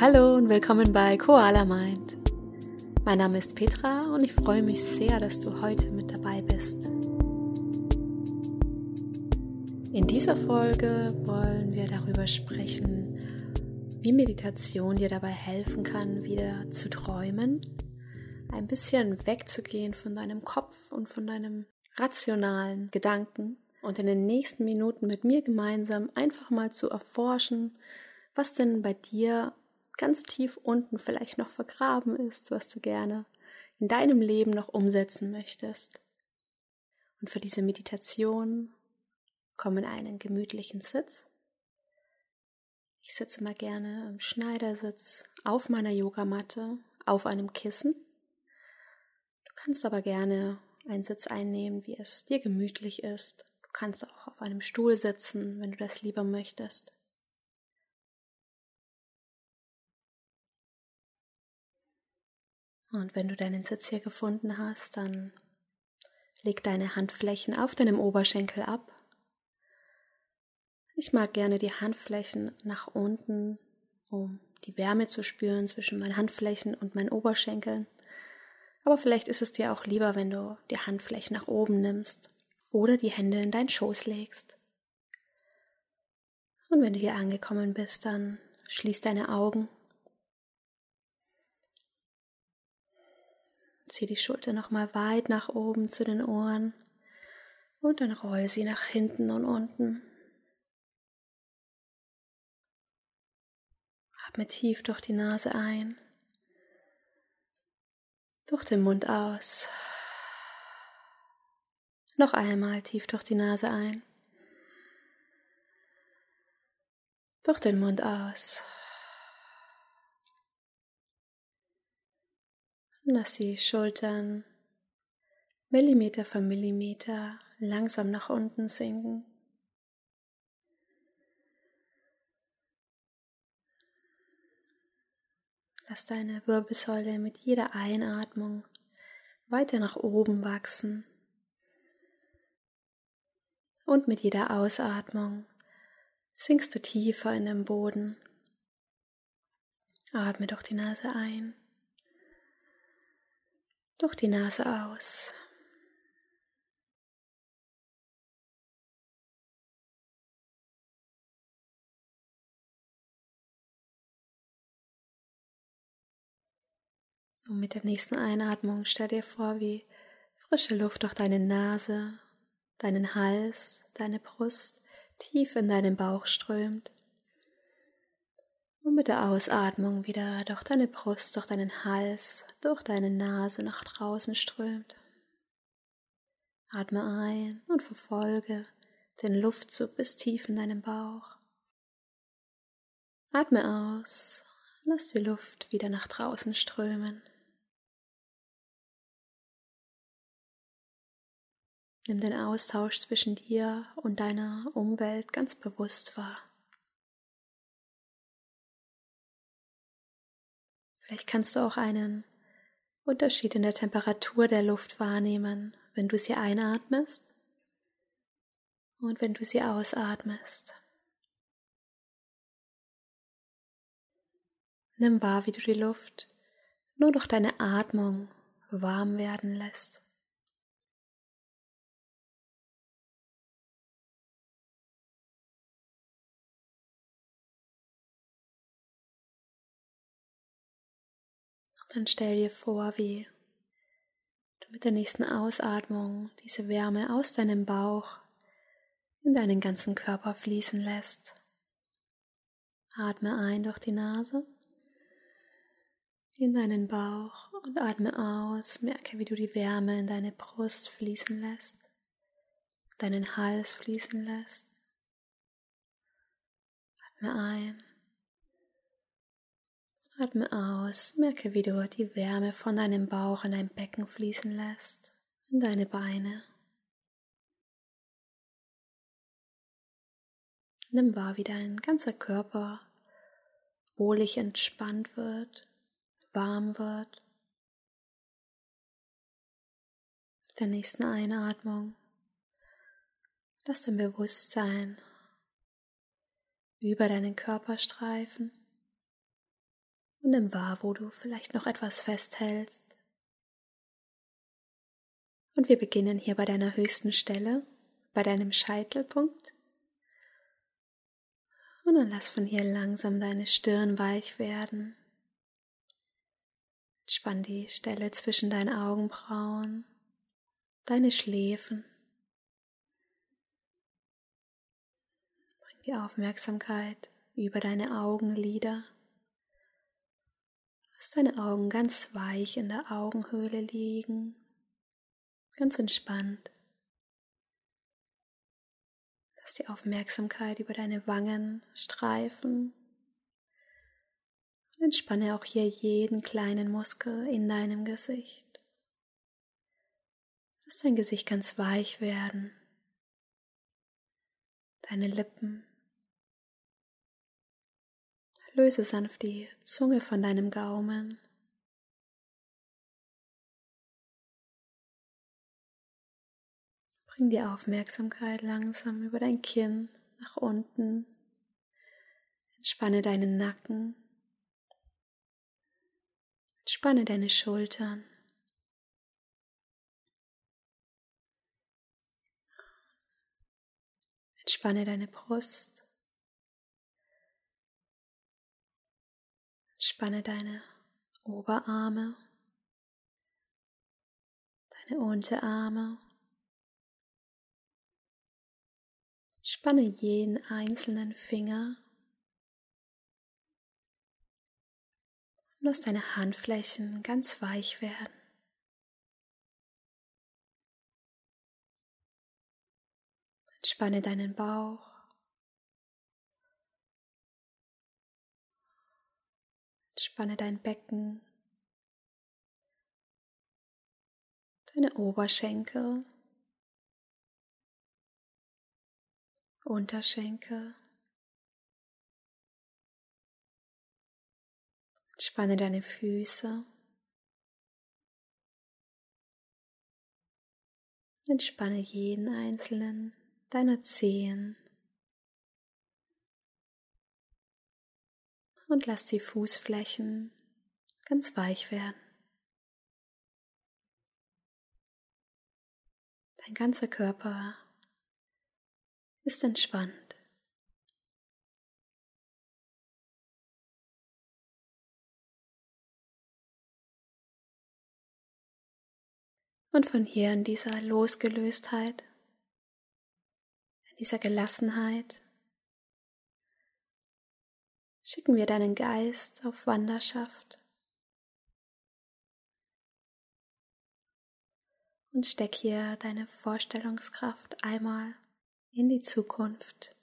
Hallo und willkommen bei Koala Mind. Mein Name ist Petra und ich freue mich sehr, dass du heute mit dabei bist. In dieser Folge wollen wir darüber sprechen, wie Meditation dir dabei helfen kann, wieder zu träumen, ein bisschen wegzugehen von deinem Kopf und von deinem rationalen Gedanken und in den nächsten Minuten mit mir gemeinsam einfach mal zu erforschen, was denn bei dir ganz tief unten vielleicht noch vergraben ist, was du gerne in deinem Leben noch umsetzen möchtest. Und für diese Meditation komm in einen gemütlichen Sitz. Ich sitze mal gerne im Schneidersitz auf meiner Yogamatte auf einem Kissen. Du kannst aber gerne einen Sitz einnehmen, wie es dir gemütlich ist. Du kannst auch auf einem Stuhl sitzen, wenn du das lieber möchtest. Und wenn du deinen Sitz hier gefunden hast, dann leg deine Handflächen auf deinem Oberschenkel ab. Ich mag gerne die Handflächen nach unten, um die Wärme zu spüren zwischen meinen Handflächen und meinen Oberschenkeln. Aber vielleicht ist es dir auch lieber, wenn du die Handflächen nach oben nimmst oder die Hände in deinen Schoß legst. Und wenn du hier angekommen bist, dann schließ deine Augen Zieh die Schulter nochmal weit nach oben zu den Ohren und dann roll sie nach hinten und unten. Atme tief durch die Nase ein, durch den Mund aus. Noch einmal tief durch die Nase ein, durch den Mund aus. Lass die Schultern Millimeter für Millimeter langsam nach unten sinken. Lass deine Wirbelsäule mit jeder Einatmung weiter nach oben wachsen. Und mit jeder Ausatmung sinkst du tiefer in den Boden. Atme durch die Nase ein durch die Nase aus. Und mit der nächsten Einatmung stell dir vor, wie frische Luft durch deine Nase, deinen Hals, deine Brust tief in deinen Bauch strömt und mit der Ausatmung wieder durch deine Brust, durch deinen Hals, durch deine Nase nach draußen strömt. Atme ein und verfolge den Luftzug bis tief in deinen Bauch. Atme aus, lass die Luft wieder nach draußen strömen. Nimm den Austausch zwischen dir und deiner Umwelt ganz bewusst wahr. Vielleicht kannst du auch einen Unterschied in der Temperatur der Luft wahrnehmen, wenn du sie einatmest und wenn du sie ausatmest. Nimm wahr, wie du die Luft nur durch deine Atmung warm werden lässt. Dann stell dir vor, wie du mit der nächsten Ausatmung diese Wärme aus deinem Bauch in deinen ganzen Körper fließen lässt. Atme ein durch die Nase in deinen Bauch und atme aus. Merke, wie du die Wärme in deine Brust fließen lässt, deinen Hals fließen lässt. Atme ein Atme aus, merke, wie du die Wärme von deinem Bauch in dein Becken fließen lässt, in deine Beine. Nimm wahr, wie dein ganzer Körper wohlig entspannt wird, warm wird. Mit der nächsten Einatmung lass dein Bewusstsein über deinen Körper streifen Und nimm wahr, wo du vielleicht noch etwas festhältst. Und wir beginnen hier bei deiner höchsten Stelle, bei deinem Scheitelpunkt. Und dann lass von hier langsam deine Stirn weich werden. Entspann die Stelle zwischen deinen Augenbrauen, deine Schläfen. Bring die Aufmerksamkeit über deine Augenlider. Lass deine Augen ganz weich in der Augenhöhle liegen, ganz entspannt. Lass die Aufmerksamkeit über deine Wangen streifen und entspanne auch hier jeden kleinen Muskel in deinem Gesicht. Lass dein Gesicht ganz weich werden, deine Lippen. Löse sanft die Zunge von deinem Gaumen. Bring die Aufmerksamkeit langsam über dein Kinn nach unten. Entspanne deinen Nacken. Entspanne deine Schultern. Entspanne deine Brust. Entspanne deine Oberarme, deine Unterarme. Spanne jeden einzelnen Finger lass deine Handflächen ganz weich werden. Entspanne deinen Bauch. Entspanne dein Becken, deine Oberschenkel. Unterschenkel. Spanne deine Füße. Entspanne jeden einzelnen deiner Zehen. Und lass die Fußflächen ganz weich werden. Dein ganzer Körper ist entspannt. Und von hier in dieser Losgelöstheit, in dieser Gelassenheit, schicken wir deinen Geist auf Wanderschaft und steck hier deine Vorstellungskraft einmal in die Zukunft.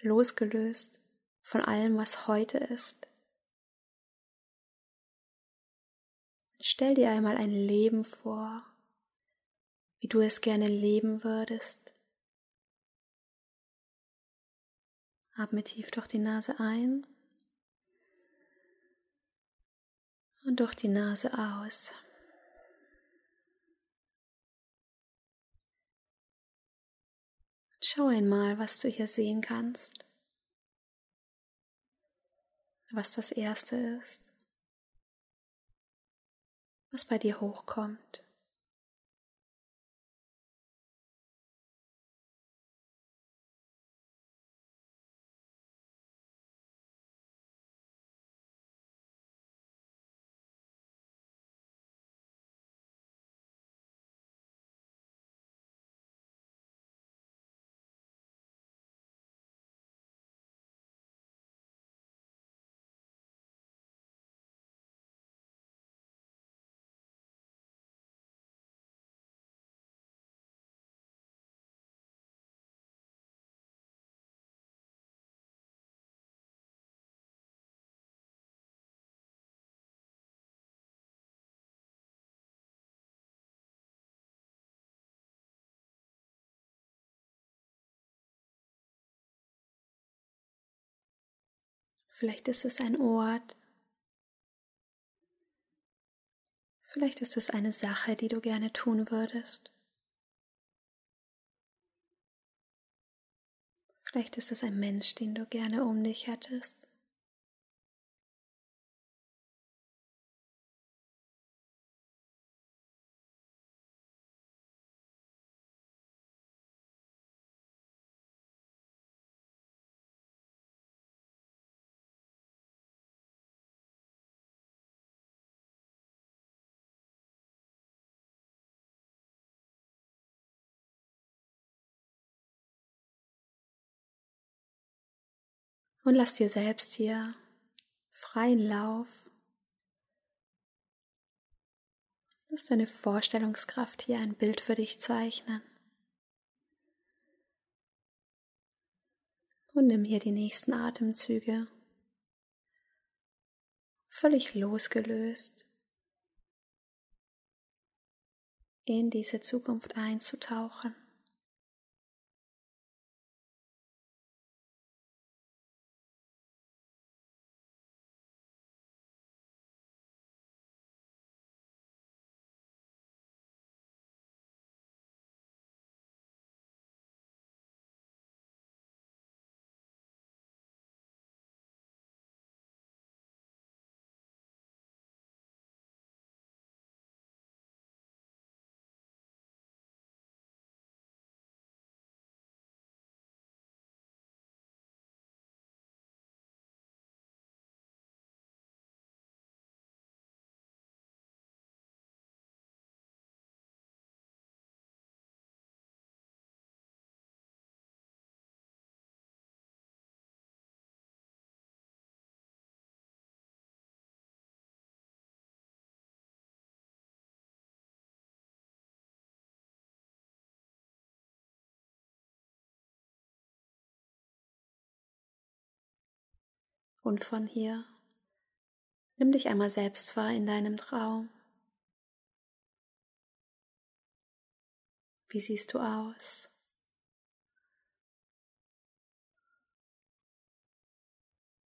Losgelöst von allem, was heute ist. Stell dir einmal ein Leben vor, wie du es gerne leben würdest. Atme tief durch die Nase ein und durch die Nase aus. Schau einmal, was du hier sehen kannst. Was das Erste ist. Was bei dir hochkommt. Vielleicht ist es ein Ort. Vielleicht ist es eine Sache, die du gerne tun würdest. Vielleicht ist es ein Mensch, den du gerne um dich hättest, Und lass dir selbst hier freien Lauf. Lass deine Vorstellungskraft hier ein Bild für dich zeichnen. Und nimm hier die nächsten Atemzüge völlig losgelöst in diese Zukunft einzutauchen. Und von hier nimm dich einmal selbst wahr in deinem Traum. Wie siehst du aus?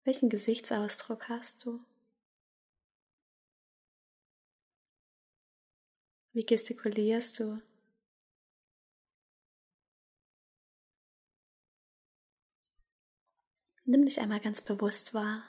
Welchen Gesichtsausdruck hast du? Wie gestikulierst du? Nimm dich einmal ganz bewusst wahr.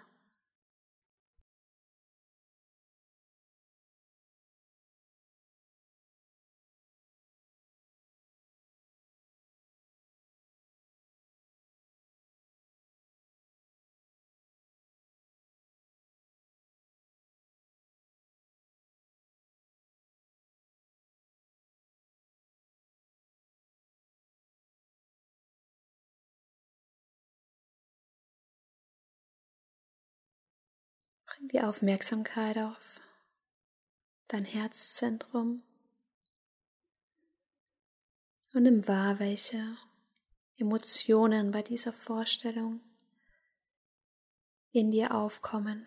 Bring die Aufmerksamkeit auf dein Herzzentrum und nimm wahr, welche Emotionen bei dieser Vorstellung in dir aufkommen.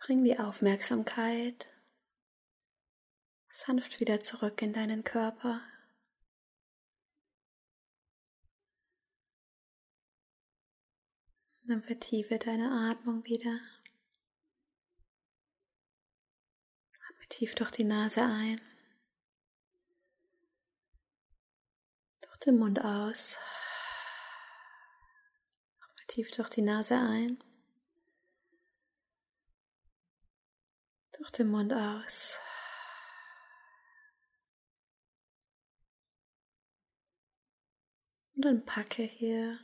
Bring die Aufmerksamkeit sanft wieder zurück in deinen Körper. Dann vertiefe deine Atmung wieder. Atme tief durch die Nase ein. Durch den Mund aus. Atme tief durch die Nase ein. Durch den Mund aus. Und dann packe hier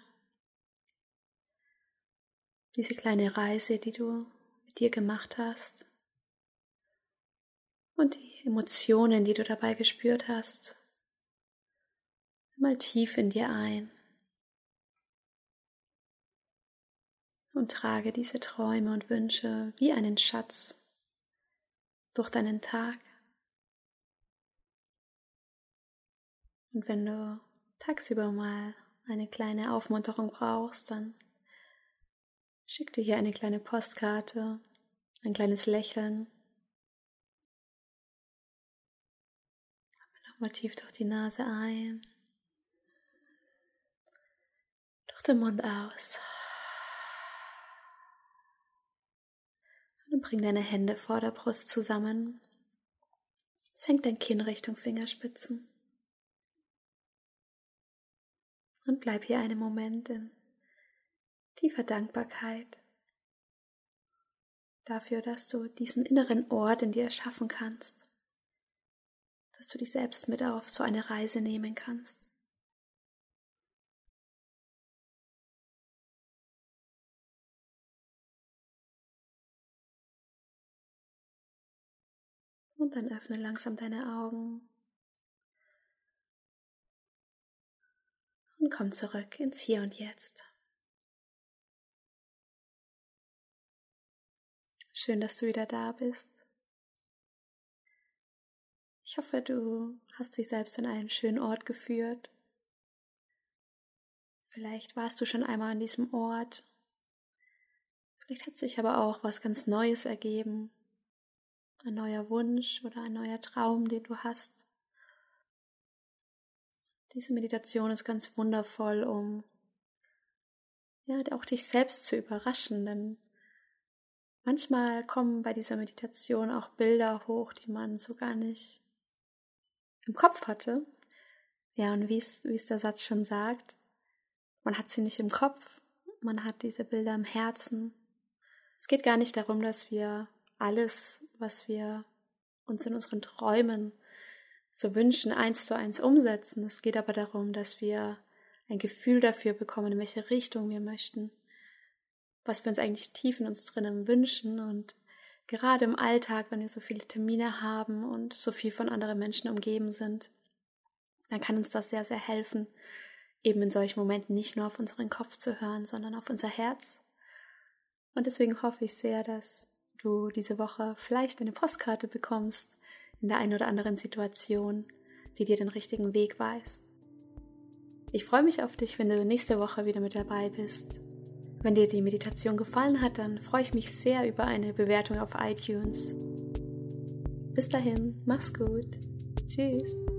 diese kleine Reise, die du mit dir gemacht hast. Und die Emotionen, die du dabei gespürt hast, mal tief in dir ein. Und trage diese Träume und Wünsche wie einen Schatz durch deinen Tag. Und wenn du tagsüber mal eine kleine Aufmunterung brauchst, dann schick dir hier eine kleine Postkarte, ein kleines Lächeln. Nochmal tief durch die Nase ein, durch den Mund aus. Und bring deine Hände vor der Brust zusammen. Senk dein Kinn Richtung Fingerspitzen. Und bleib hier einen Moment in tiefer Dankbarkeit dafür, dass du diesen inneren Ort in dir erschaffen kannst, dass du dich selbst mit auf so eine Reise nehmen kannst. Und dann öffne langsam deine Augen und komm zurück ins Hier und Jetzt. Schön, dass du wieder da bist. Ich hoffe, du hast dich selbst an einen schönen Ort geführt. Vielleicht warst du schon einmal an diesem Ort. Vielleicht hat sich aber auch was ganz Neues ergeben. Ein neuer Wunsch oder ein neuer Traum, den du hast. Diese Meditation ist ganz wundervoll, um ja, auch dich selbst zu überraschen, denn manchmal kommen bei dieser Meditation auch Bilder hoch, die man so gar nicht im Kopf hatte. Ja, und wie es, der Satz schon sagt, man hat sie nicht im Kopf, man hat diese Bilder im Herzen. Es geht gar nicht darum, dass wir alles, was wir uns in unseren Träumen so wünschen, eins zu eins umsetzen. Es geht aber darum, dass wir ein Gefühl dafür bekommen, in welche Richtung wir möchten, was wir uns eigentlich tief in uns drinnen wünschen und gerade im Alltag, wenn wir so viele Termine haben und so viel von anderen Menschen umgeben sind, dann kann uns das sehr, sehr helfen, eben in solchen Momenten nicht nur auf unseren Kopf zu hören, sondern auf unser Herz. Und deswegen hoffe ich sehr, dass du diese Woche vielleicht eine Postkarte bekommst in der einen oder anderen Situation, die dir den richtigen Weg weist. Ich freue mich auf dich, wenn du nächste Woche wieder mit dabei bist. Wenn dir die Meditation gefallen hat, dann freue ich mich sehr über eine Bewertung auf iTunes. Bis dahin, mach's gut. Tschüss.